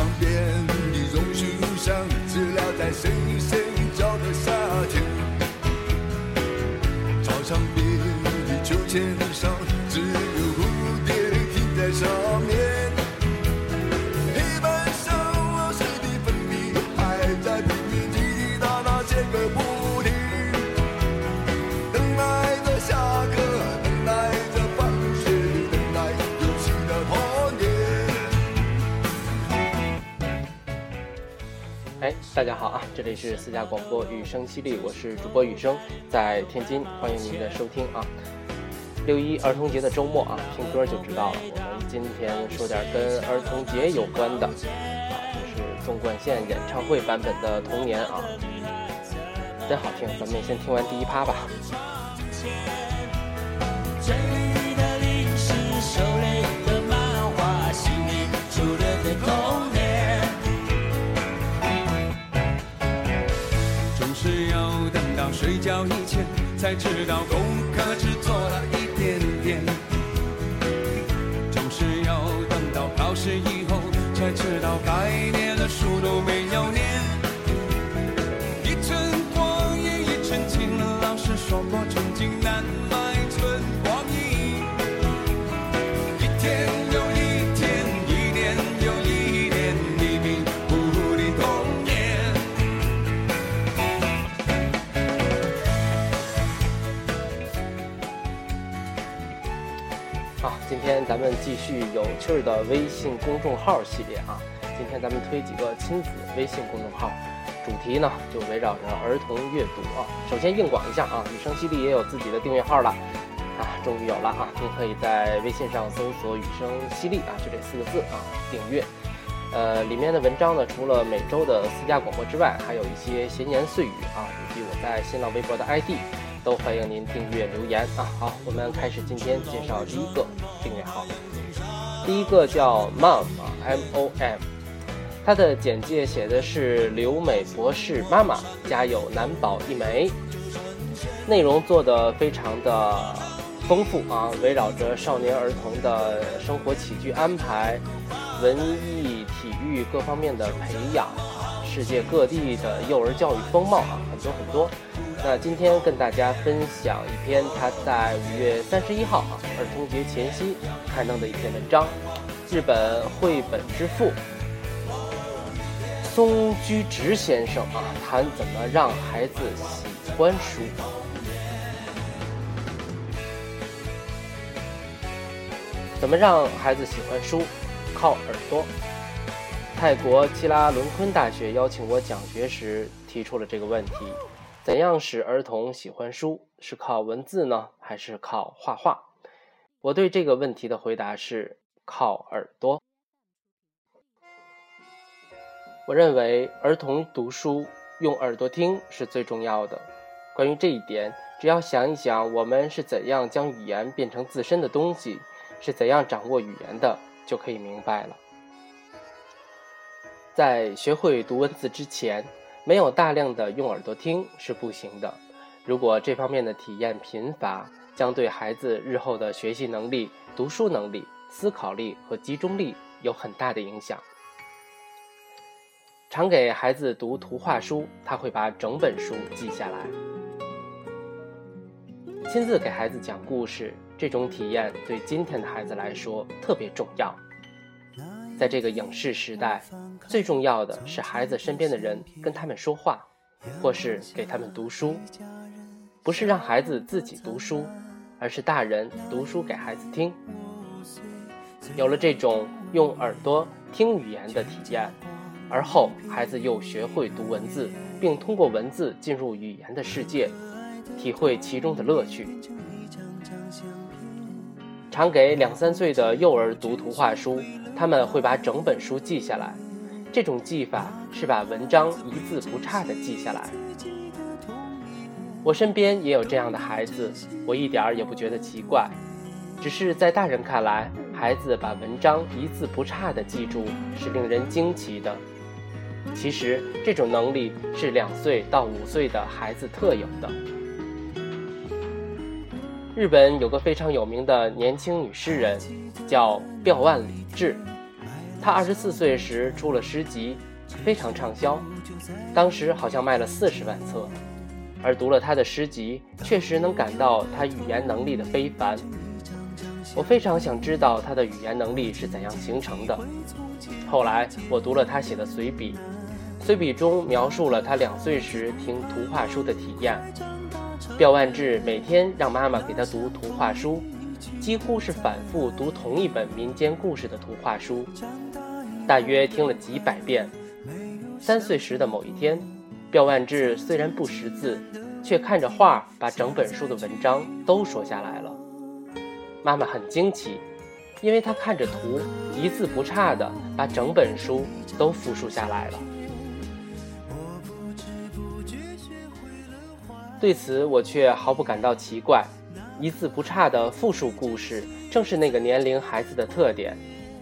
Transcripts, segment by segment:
上遍大家好啊！这里是私家广播雨声犀利，我是主播雨声，在天津，欢迎您的收听啊。六一儿童节的周末啊，听歌就知道了。我们今天说点跟儿童节有关的啊，就是纵贯线演唱会版本的《童年》啊，真好听。咱们先听完第一趴吧。睡觉以前，才知道功课咱们继续有趣儿的微信公众号系列啊。今天咱们推几个亲子微信公众号，主题呢就围绕着儿童阅读啊。首先硬广一下啊，雨声犀利也有自己的订阅号了啊，终于有了啊！您可以在微信上搜索“雨声犀利”啊，就这四个字啊，订阅。呃，里面的文章呢，除了每周的私家广播之外，还有一些闲言碎语啊，以及我在新浪微博的 ID，都欢迎您订阅留言啊。好，我们开始今天介绍第一个订阅号，第一个叫 Mom 啊，M O M，它的简介写的是留美博士妈妈，家有男宝一枚，内容做的非常的丰富啊，围绕着少年儿童的生活起居安排。文艺、体育各方面的培养啊，世界各地的幼儿教育风貌啊，很多很多。那今天跟大家分享一篇他在五月三十一号啊，儿童节前夕刊登的一篇文章。日本绘本之父松居直先生啊，谈怎么让孩子喜欢书。怎么让孩子喜欢书？靠耳朵。泰国基拉伦昆大学邀请我讲学时提出了这个问题：怎样使儿童喜欢书？是靠文字呢，还是靠画画？我对这个问题的回答是靠耳朵。我认为儿童读书用耳朵听是最重要的。关于这一点，只要想一想我们是怎样将语言变成自身的东西，是怎样掌握语言的。就可以明白了。在学会读文字之前，没有大量的用耳朵听是不行的。如果这方面的体验贫乏，将对孩子日后的学习能力、读书能力、思考力和集中力有很大的影响。常给孩子读图画书，他会把整本书记下来。亲自给孩子讲故事。这种体验对今天的孩子来说特别重要。在这个影视时代，最重要的是孩子身边的人跟他们说话，或是给他们读书，不是让孩子自己读书，而是大人读书给孩子听。有了这种用耳朵听语言的体验，而后孩子又学会读文字，并通过文字进入语言的世界，体会其中的乐趣。常给两三岁的幼儿读图画书，他们会把整本书记下来。这种记法是把文章一字不差地记下来。我身边也有这样的孩子，我一点儿也不觉得奇怪。只是在大人看来，孩子把文章一字不差地记住是令人惊奇的。其实，这种能力是两岁到五岁的孩子特有的。日本有个非常有名的年轻女诗人，叫廖万里志。她二十四岁时出了诗集，非常畅销，当时好像卖了四十万册。而读了她的诗集，确实能感到她语言能力的非凡。我非常想知道她的语言能力是怎样形成的。后来我读了她写的随笔，随笔中描述了她两岁时听图画书的体验。廖万志每天让妈妈给他读图画书，几乎是反复读同一本民间故事的图画书，大约听了几百遍。三岁时的某一天。廖万志虽然不识字，却看着画把整本书的文章都说下来了。妈妈很惊奇，因为他看着图，一字不差的把整本书都复述下来了。对此，我却毫不感到奇怪。一字不差的复述故事，正是那个年龄孩子的特点。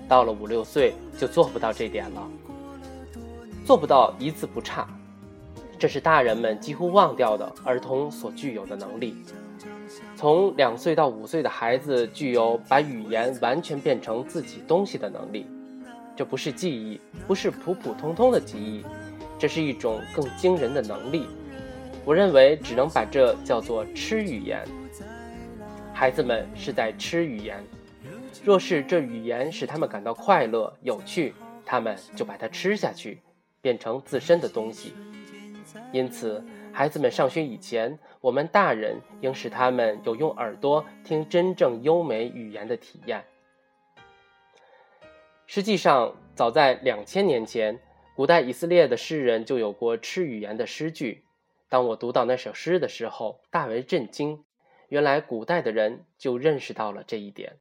到了五六岁，就做不到这点了，做不到一字不差。这是大人们几乎忘掉的儿童所具有的能力。从两岁到五岁的孩子具有把语言完全变成自己东西的能力，这不是记忆，不是普普通通的记忆，这是一种更惊人的能力。我认为只能把这叫做吃语言。孩子们是在吃语言，若是这语言使他们感到快乐、有趣，他们就把它吃下去，变成自身的东西。因此，孩子们上学以前，我们大人应使他们有用耳朵听真正优美语言的体验。实际上，早在两千年前，古代以色列的诗人就有过吃语言的诗句。当我读到那首诗的时候，大为震惊。原来，古代的人就认识到了这一点。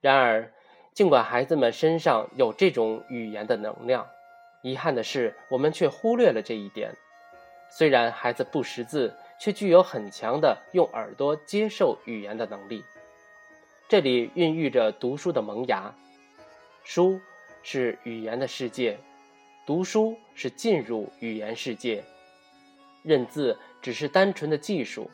然而，尽管孩子们身上有这种语言的能量，遗憾的是，我们却忽略了这一点。虽然孩子不识字，却具有很强的用耳朵接受语言的能力。这里孕育着读书的萌芽。书是语言的世界，读书是进入语言世界。认字只是单纯的技术，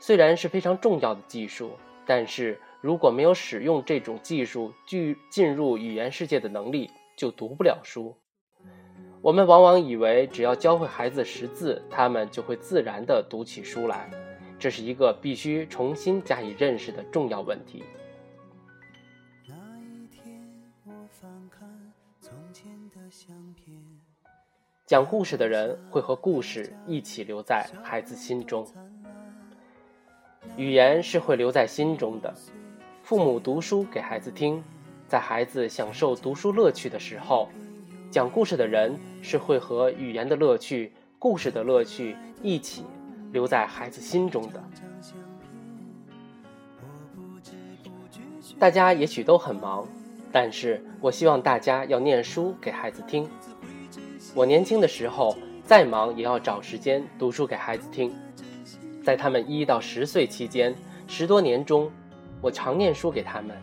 虽然是非常重要的技术，但是如果没有使用这种技术具进入语言世界的能力，就读不了书。我们往往以为，只要教会孩子识字，他们就会自然地读起书来。这是一个必须重新加以认识的重要问题。讲故事的人会和故事一起留在孩子心中。语言是会留在心中的。父母读书给孩子听，在孩子享受读书乐趣的时候。讲故事的人是会和语言的乐趣、故事的乐趣一起留在孩子心中的。大家也许都很忙，但是我希望大家要念书给孩子听。我年轻的时候，再忙也要找时间读书给孩子听。在他们一到十岁期间，十多年中，我常念书给他们，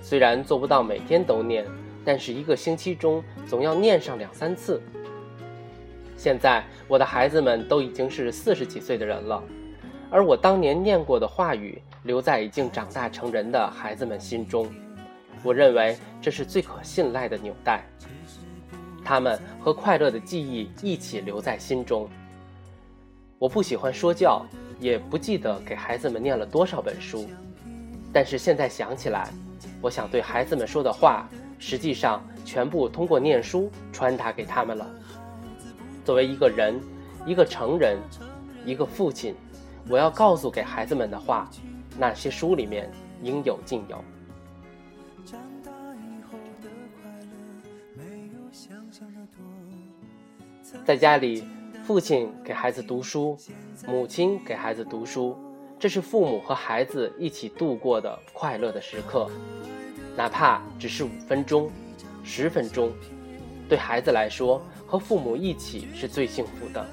虽然做不到每天都念。但是一个星期中总要念上两三次。现在我的孩子们都已经是四十几岁的人了，而我当年念过的话语留在已经长大成人的孩子们心中。我认为这是最可信赖的纽带，他们和快乐的记忆一起留在心中。我不喜欢说教，也不记得给孩子们念了多少本书，但是现在想起来，我想对孩子们说的话。实际上，全部通过念书传达给他们了。作为一个人，一个成人，一个父亲，我要告诉给孩子们的话，那些书里面应有尽有。在家里，父亲给孩子读书，母亲给孩子读书，这是父母和孩子一起度过的快乐的时刻。哪怕只是五分钟、十分钟，对孩子来说，和父母一起是最幸福的。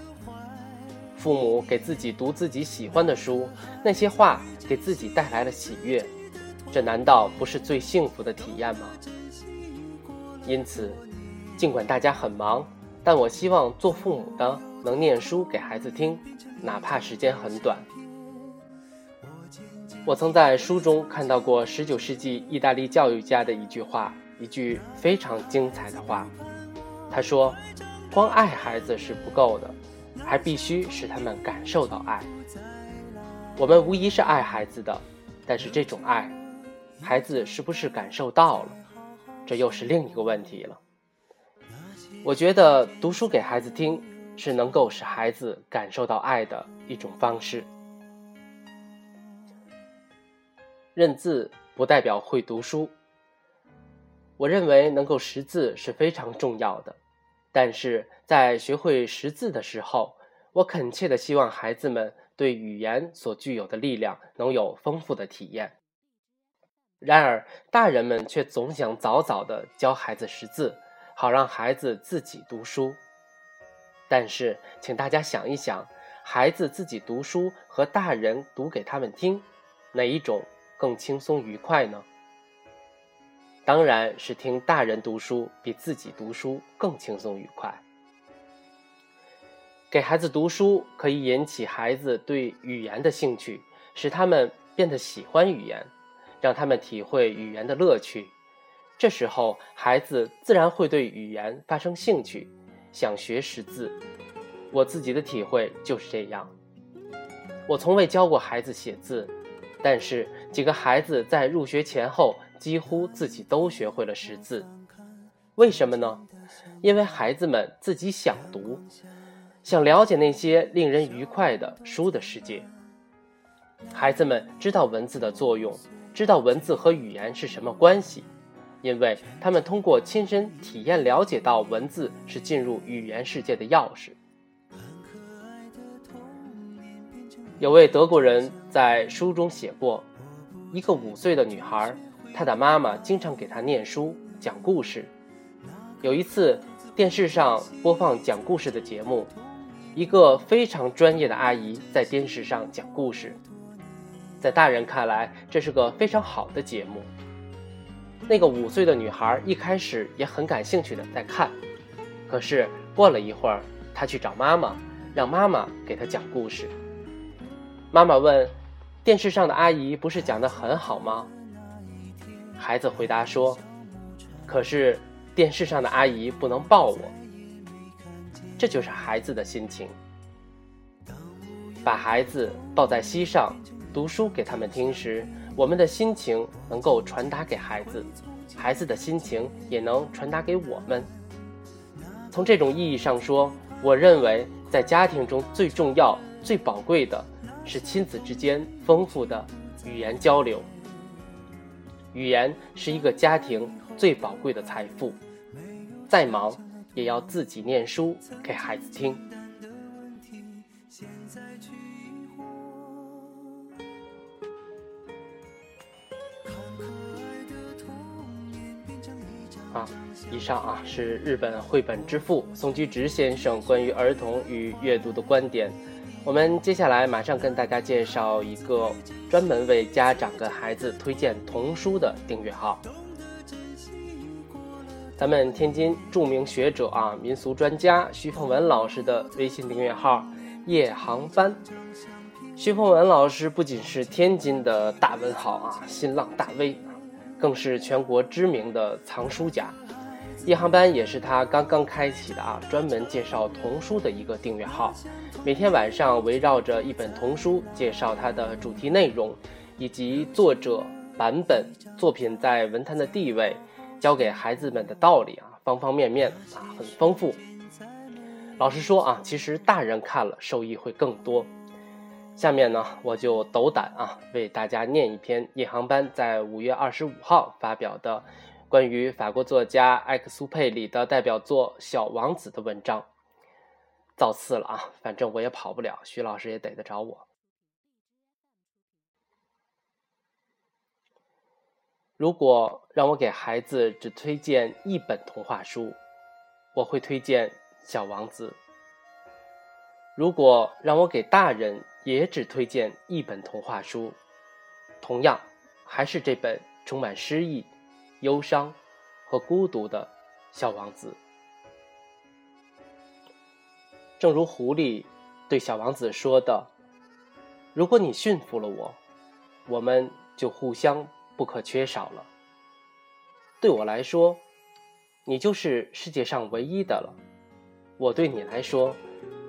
父母给自己读自己喜欢的书，那些话给自己带来了喜悦，这难道不是最幸福的体验吗？因此，尽管大家很忙，但我希望做父母的能念书给孩子听，哪怕时间很短。我曾在书中看到过19世纪意大利教育家的一句话：“一句非常精彩的话。他说：“光爱孩子是不够的，还必须使他们感受到爱。我们无疑是爱孩子的，但是这种爱，孩子是不是感受到了，这又是另一个问题了。我觉得读书给孩子听，是能够使孩子感受到爱的一种方式。认字不代表会读书。我认为能够识字是非常重要的。”但是在学会识字的时候，我恳切的希望孩子们对语言所具有的力量能有丰富的体验。然而，大人们却总想早早的教孩子识字，好让孩子自己读书。但是，请大家想一想，孩子自己读书和大人读给他们听，哪一种更轻松愉快呢？当然是听大人读书比自己读书更轻松愉快。给孩子读书可以引起孩子对语言的兴趣，使他们变得喜欢语言，让他们体会语言的乐趣。这时候，孩子自然会对语言发生兴趣，想学识字。我自己的体会就是这样。我从未教过孩子写字，但是几个孩子在入学前后。几乎自己都学会了识字，为什么呢？因为孩子们自己想读，想了解那些令人愉快的书的世界。孩子们知道文字的作用，知道文字和语言是什么关系，因为他们通过亲身体验了解到文字是进入语言世界的钥匙。有位德国人在书中写过，一个五岁的女孩。她的妈妈经常给她念书、讲故事。有一次，电视上播放讲故事的节目，一个非常专业的阿姨在电视上讲故事。在大人看来，这是个非常好的节目。那个五岁的女孩一开始也很感兴趣的在看，可是过了一会儿，她去找妈妈，让妈妈给她讲故事。妈妈问：“电视上的阿姨不是讲的很好吗？”孩子回答说：“可是电视上的阿姨不能抱我。”这就是孩子的心情。把孩子抱在膝上，读书给他们听时，我们的心情能够传达给孩子，孩子的心情也能传达给我们。从这种意义上说，我认为在家庭中最重要、最宝贵的是亲子之间丰富的语言交流。语言是一个家庭最宝贵的财富，再忙也要自己念书给孩子听。啊，以上啊是日本绘本之父松居直先生关于儿童与阅读的观点。我们接下来马上跟大家介绍一个专门为家长跟孩子推荐童书的订阅号。咱们天津著名学者啊，民俗专家徐凤文老师的微信订阅号“夜航班”。徐凤文老师不仅是天津的大文豪啊，新浪大 V，更是全国知名的藏书家。夜航班也是他刚刚开启的啊，专门介绍童书的一个订阅号。每天晚上围绕着一本童书，介绍它的主题内容，以及作者、版本、作品在文坛的地位，教给孩子们的道理啊，方方面面啊，很丰富。老实说啊，其实大人看了受益会更多。下面呢，我就斗胆啊，为大家念一篇夜航班在五月二十五号发表的关于法国作家埃克苏佩里的代表作《小王子》的文章。造次了啊！反正我也跑不了，徐老师也逮得着我。如果让我给孩子只推荐一本童话书，我会推荐《小王子》。如果让我给大人也只推荐一本童话书，同样还是这本充满诗意、忧伤和孤独的《小王子》。正如狐狸对小王子说的：“如果你驯服了我，我们就互相不可缺少了。”对我来说，你就是世界上唯一的了；我对你来说，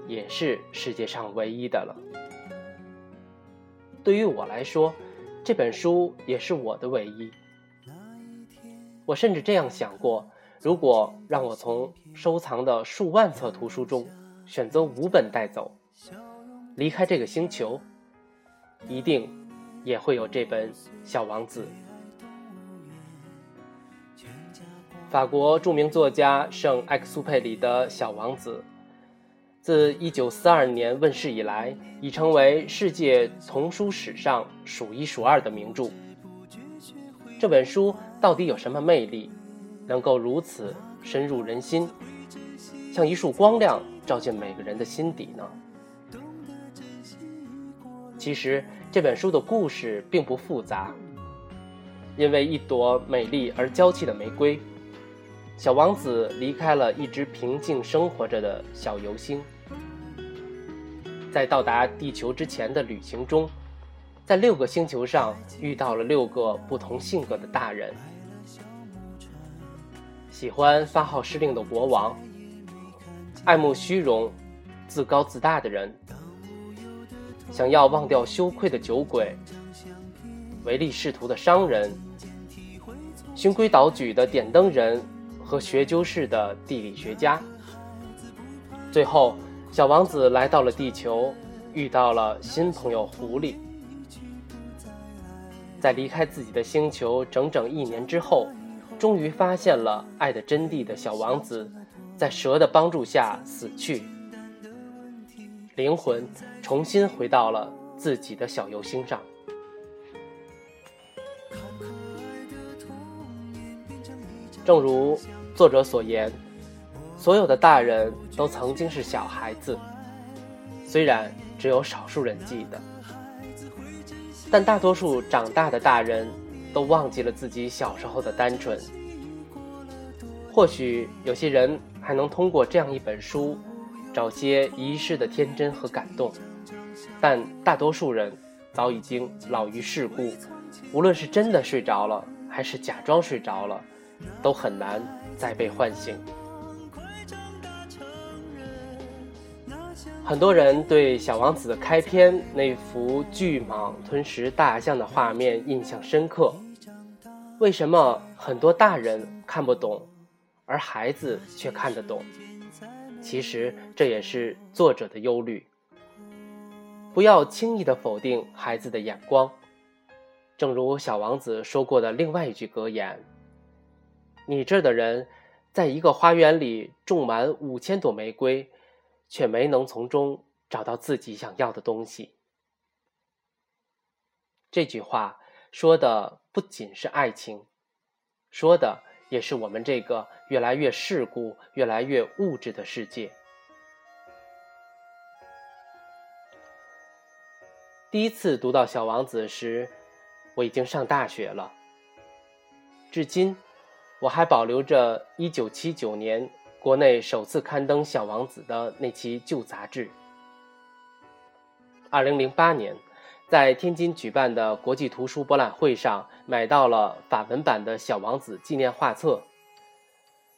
也是世界上唯一的了。对于我来说，这本书也是我的唯一。我甚至这样想过：如果让我从收藏的数万册图书中选择五本带走，离开这个星球，一定也会有这本《小王子》。法国著名作家圣埃克苏佩里的《小王子》，自1942年问世以来，已成为世界童书史上数一数二的名著。这本书到底有什么魅力，能够如此深入人心，像一束光亮照进每个人的心底呢？其实这本书的故事并不复杂，因为一朵美丽而娇气的玫瑰。小王子离开了一只平静生活着的小游星，在到达地球之前的旅行中，在六个星球上遇到了六个不同性格的大人：喜欢发号施令的国王，爱慕虚荣、自高自大的人，想要忘掉羞愧的酒鬼，唯利是图的商人，循规蹈矩的点灯人。和学究式的地理学家。最后，小王子来到了地球，遇到了新朋友狐狸。在离开自己的星球整整一年之后，终于发现了爱的真谛的小王子，在蛇的帮助下死去，灵魂重新回到了自己的小游星上。正如作者所言，所有的大人都曾经是小孩子，虽然只有少数人记得，但大多数长大的大人都忘记了自己小时候的单纯。或许有些人还能通过这样一本书，找些遗失的天真和感动，但大多数人早已经老于世故，无论是真的睡着了，还是假装睡着了。都很难再被唤醒。很多人对《小王子》的开篇那幅巨蟒吞食大象的画面印象深刻。为什么很多大人看不懂，而孩子却看得懂？其实这也是作者的忧虑。不要轻易的否定孩子的眼光。正如小王子说过的另外一句格言。你这儿的人，在一个花园里种满五千朵玫瑰，却没能从中找到自己想要的东西。这句话说的不仅是爱情，说的也是我们这个越来越世故、越来越物质的世界。第一次读到《小王子》时，我已经上大学了，至今。我还保留着1979年国内首次刊登《小王子》的那期旧杂志。2008年，在天津举办的国际图书博览会上，买到了法文版的《小王子》纪念画册，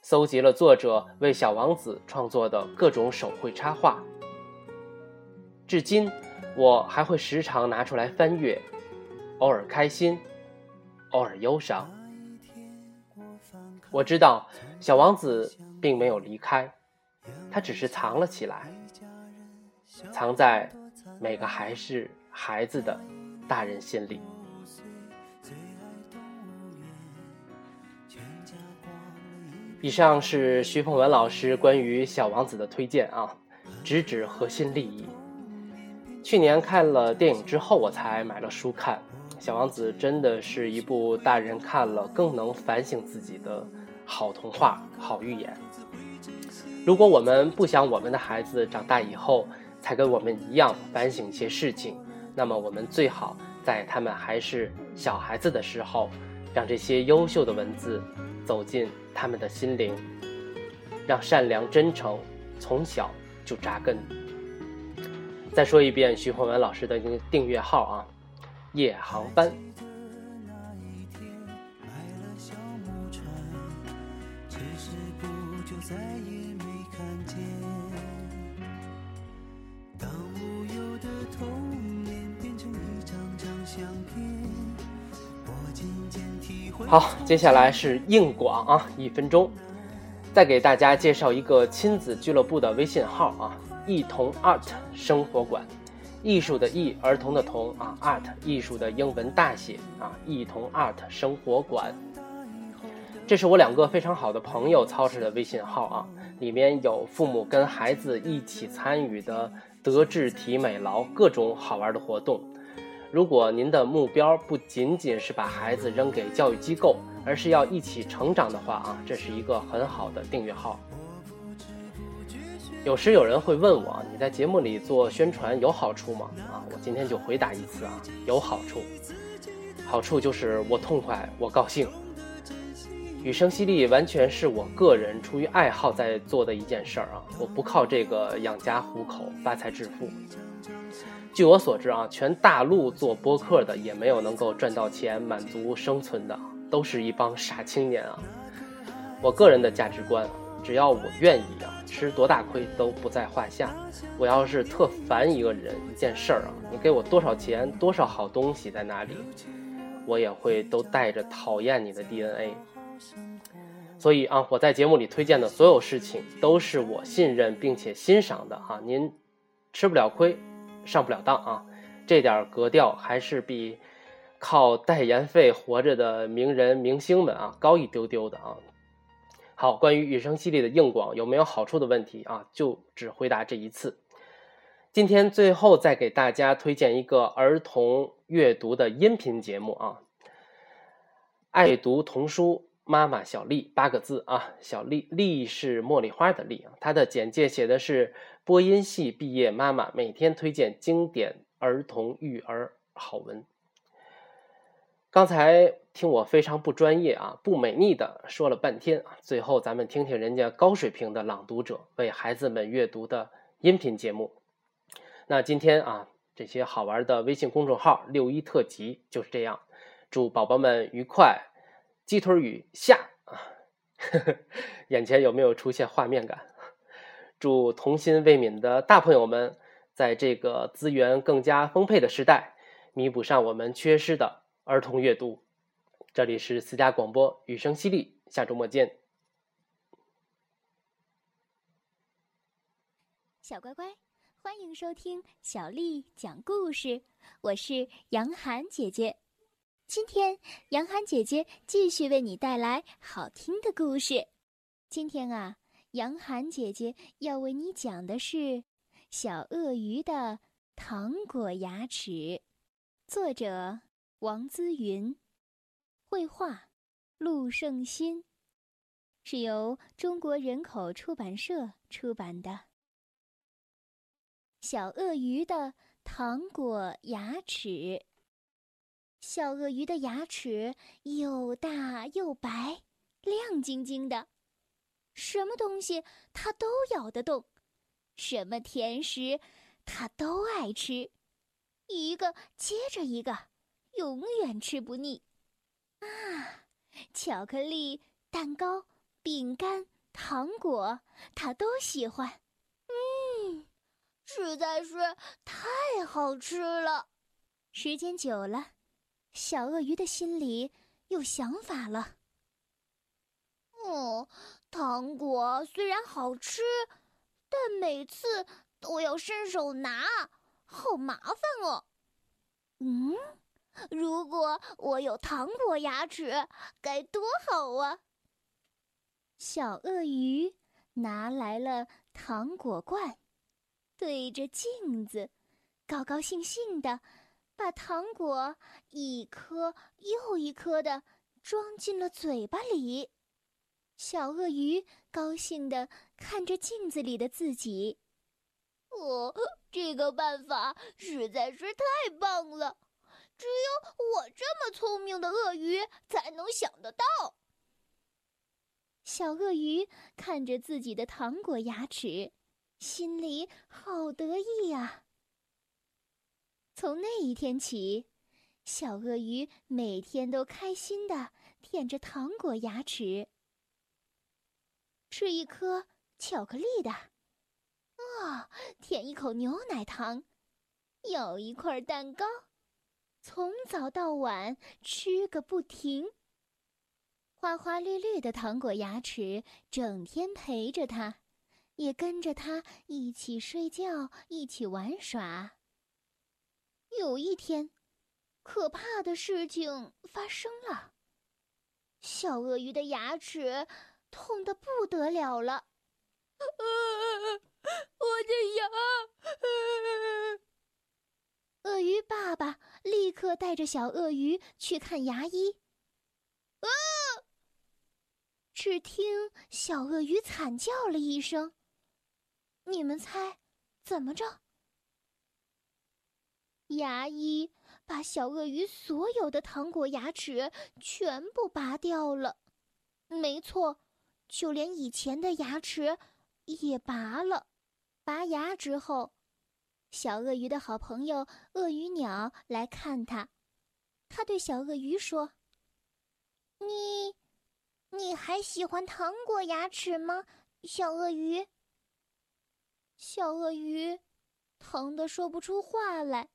搜集了作者为《小王子》创作的各种手绘插画。至今，我还会时常拿出来翻阅，偶尔开心，偶尔忧伤。我知道，小王子并没有离开，他只是藏了起来，藏在每个还是孩子的大人心里。以上是徐凤文老师关于小王子的推荐啊，直指核心利益。去年看了电影之后，我才买了书看。小王子真的是一部大人看了更能反省自己的好童话、好寓言。如果我们不想我们的孩子长大以后才跟我们一样反省一些事情，那么我们最好在他们还是小孩子的时候，让这些优秀的文字走进他们的心灵，让善良真诚从小就扎根。再说一遍徐宏文老师的订阅号啊。夜航班。好，接下来是硬广啊，一分钟。再给大家介绍一个亲子俱乐部的微信号啊，艺童 Art 生活馆，艺术的艺，儿童的童啊，Art 艺术的英文大写啊，艺童 Art 生活馆。这是我两个非常好的朋友操持的微信号啊，里面有父母跟孩子一起参与的德智体美劳各种好玩的活动。如果您的目标不仅仅是把孩子扔给教育机构，而是要一起成长的话啊，这是一个很好的订阅号。有时有人会问我，你在节目里做宣传有好处吗？啊，我今天就回答一次啊，有好处。好处就是我痛快，我高兴。雨声淅沥完全是我个人出于爱好在做的一件事儿啊，我不靠这个养家糊口、发财致富。据我所知啊，全大陆做播客的也没有能够赚到钱满足生存的，都是一帮傻青年啊。我个人的价值观，只要我愿意啊，吃多大亏都不在话下。我要是特烦一个人、一件事儿啊，你给我多少钱、多少好东西在哪里，我也会都带着讨厌你的 DNA。所以啊，我在节目里推荐的所有事情，都是我信任并且欣赏的哈。您吃不了亏。上不了当啊，这点格调还是比靠代言费活着的名人明星们啊高一丢丢的啊。好，关于雨声系列的硬广有没有好处的问题啊，就只回答这一次。今天最后再给大家推荐一个儿童阅读的音频节目啊，爱读童书妈妈小丽八个字啊，小丽丽是茉莉花的丽啊，她的简介写的是。播音系毕业妈妈每天推荐经典儿童育儿好文。刚才听我非常不专业啊，不美丽的说了半天啊，最后咱们听听人家高水平的朗读者为孩子们阅读的音频节目。那今天啊，这些好玩的微信公众号六一特辑就是这样。祝宝宝们愉快，鸡腿雨下啊！眼前有没有出现画面感？祝童心未泯的大朋友们，在这个资源更加丰沛的时代，弥补上我们缺失的儿童阅读。这里是私家广播，雨声淅沥，下周末见。小乖乖，欢迎收听小丽讲故事，我是杨涵姐姐。今天，杨涵姐姐继续为你带来好听的故事。今天啊。杨涵姐姐要为你讲的是《小鳄鱼的糖果牙齿》，作者王姿云，绘画陆胜新，是由中国人口出版社出版的《小鳄鱼的糖果牙齿》。小鳄鱼的牙齿又大又白，亮晶晶的。什么东西它都咬得动，什么甜食它都爱吃，一个接着一个，永远吃不腻。啊，巧克力、蛋糕、饼干、糖果，它都喜欢。嗯，实在是太好吃了。时间久了，小鳄鱼的心里有想法了。哦。糖果虽然好吃，但每次都要伸手拿，好麻烦哦。嗯，如果我有糖果牙齿，该多好啊！小鳄鱼拿来了糖果罐，对着镜子，高高兴兴的把糖果一颗又一颗的装进了嘴巴里。小鳄鱼高兴地看着镜子里的自己，哦，这个办法实在是太棒了，只有我这么聪明的鳄鱼才能想得到。小鳄鱼看着自己的糖果牙齿，心里好得意呀。从那一天起，小鳄鱼每天都开心地舔着糖果牙齿。吃一颗巧克力的，啊，舔一口牛奶糖，咬一块蛋糕，从早到晚吃个不停，花花绿绿的糖果牙齿整天陪着他，也跟着他一起睡觉，一起玩耍。有一天，可怕的事情发生了。小鳄鱼的牙齿痛得不得了了，我的牙！鳄鱼爸爸立刻带着小鳄鱼去看牙医。啊！只听小鳄鱼惨叫了一声。你们猜，怎么着？牙医把小鳄鱼所有的糖果牙齿全部拔掉了。没错，就连以前的牙齿也拔了。拔牙之后。小鳄鱼的好朋友鳄鱼鸟来看它，他对小鳄鱼说：“你，你还喜欢糖果牙齿吗，小鳄鱼？”小鳄鱼疼得说不出话来，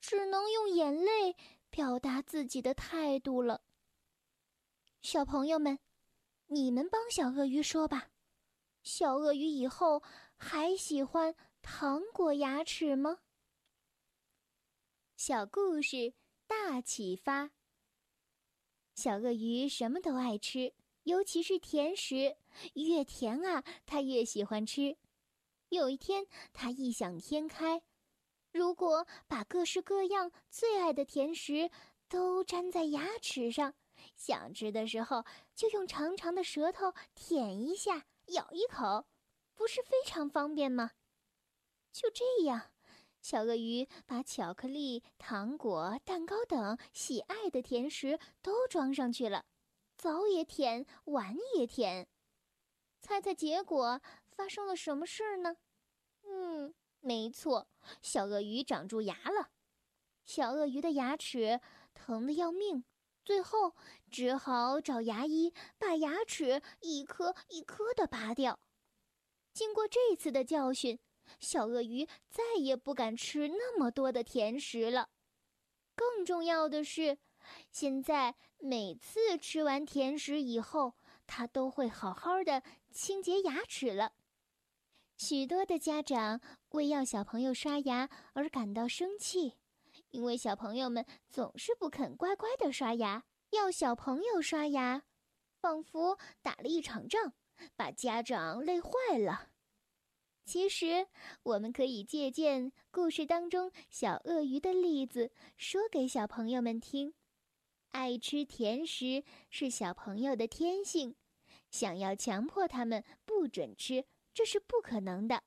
只能用眼泪表达自己的态度了。小朋友们，你们帮小鳄鱼说吧，小鳄鱼以后还喜欢。糖果牙齿吗？小故事大启发。小鳄鱼什么都爱吃，尤其是甜食，越甜啊，它越喜欢吃。有一天，它异想天开，如果把各式各样最爱的甜食都粘在牙齿上，想吃的时候就用长长的舌头舔一下，咬一口，不是非常方便吗？就这样，小鳄鱼把巧克力、糖果、蛋糕等喜爱的甜食都装上去了，早也舔，晚也舔。猜猜结果发生了什么事儿呢？嗯，没错，小鳄鱼长蛀牙了。小鳄鱼的牙齿疼得要命，最后只好找牙医把牙齿一颗一颗的拔掉。经过这次的教训。小鳄鱼再也不敢吃那么多的甜食了。更重要的是，现在每次吃完甜食以后，它都会好好的清洁牙齿了。许多的家长为要小朋友刷牙而感到生气，因为小朋友们总是不肯乖乖的刷牙。要小朋友刷牙，仿佛打了一场仗，把家长累坏了。其实，我们可以借鉴故事当中小鳄鱼的例子，说给小朋友们听：爱吃甜食是小朋友的天性，想要强迫他们不准吃，这是不可能的。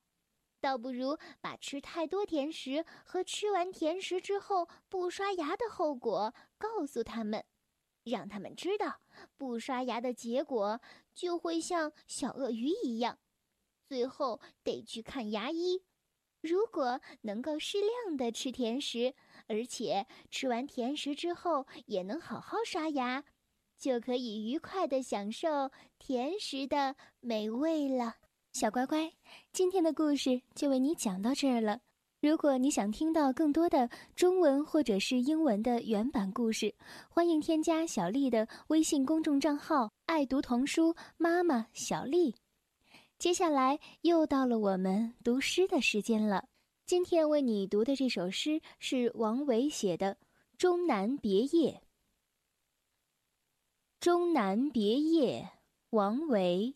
倒不如把吃太多甜食和吃完甜食之后不刷牙的后果告诉他们，让他们知道，不刷牙的结果就会像小鳄鱼一样。最后得去看牙医。如果能够适量的吃甜食，而且吃完甜食之后也能好好刷牙，就可以愉快的享受甜食的美味了。小乖乖，今天的故事就为你讲到这儿了。如果你想听到更多的中文或者是英文的原版故事，欢迎添加小丽的微信公众账号“爱读童书妈妈小丽”。接下来又到了我们读诗的时间了。今天为你读的这首诗是王维写的《终南别业》。《终南别业》王维。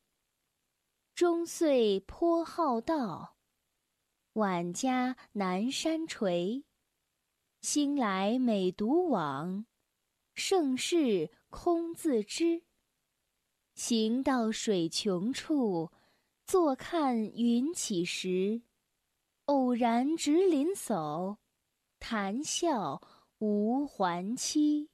终岁颇好道，晚家南山陲。兴来每独往，盛事空自知。行到水穷处，坐看云起时。偶然值林叟，谈笑无还期。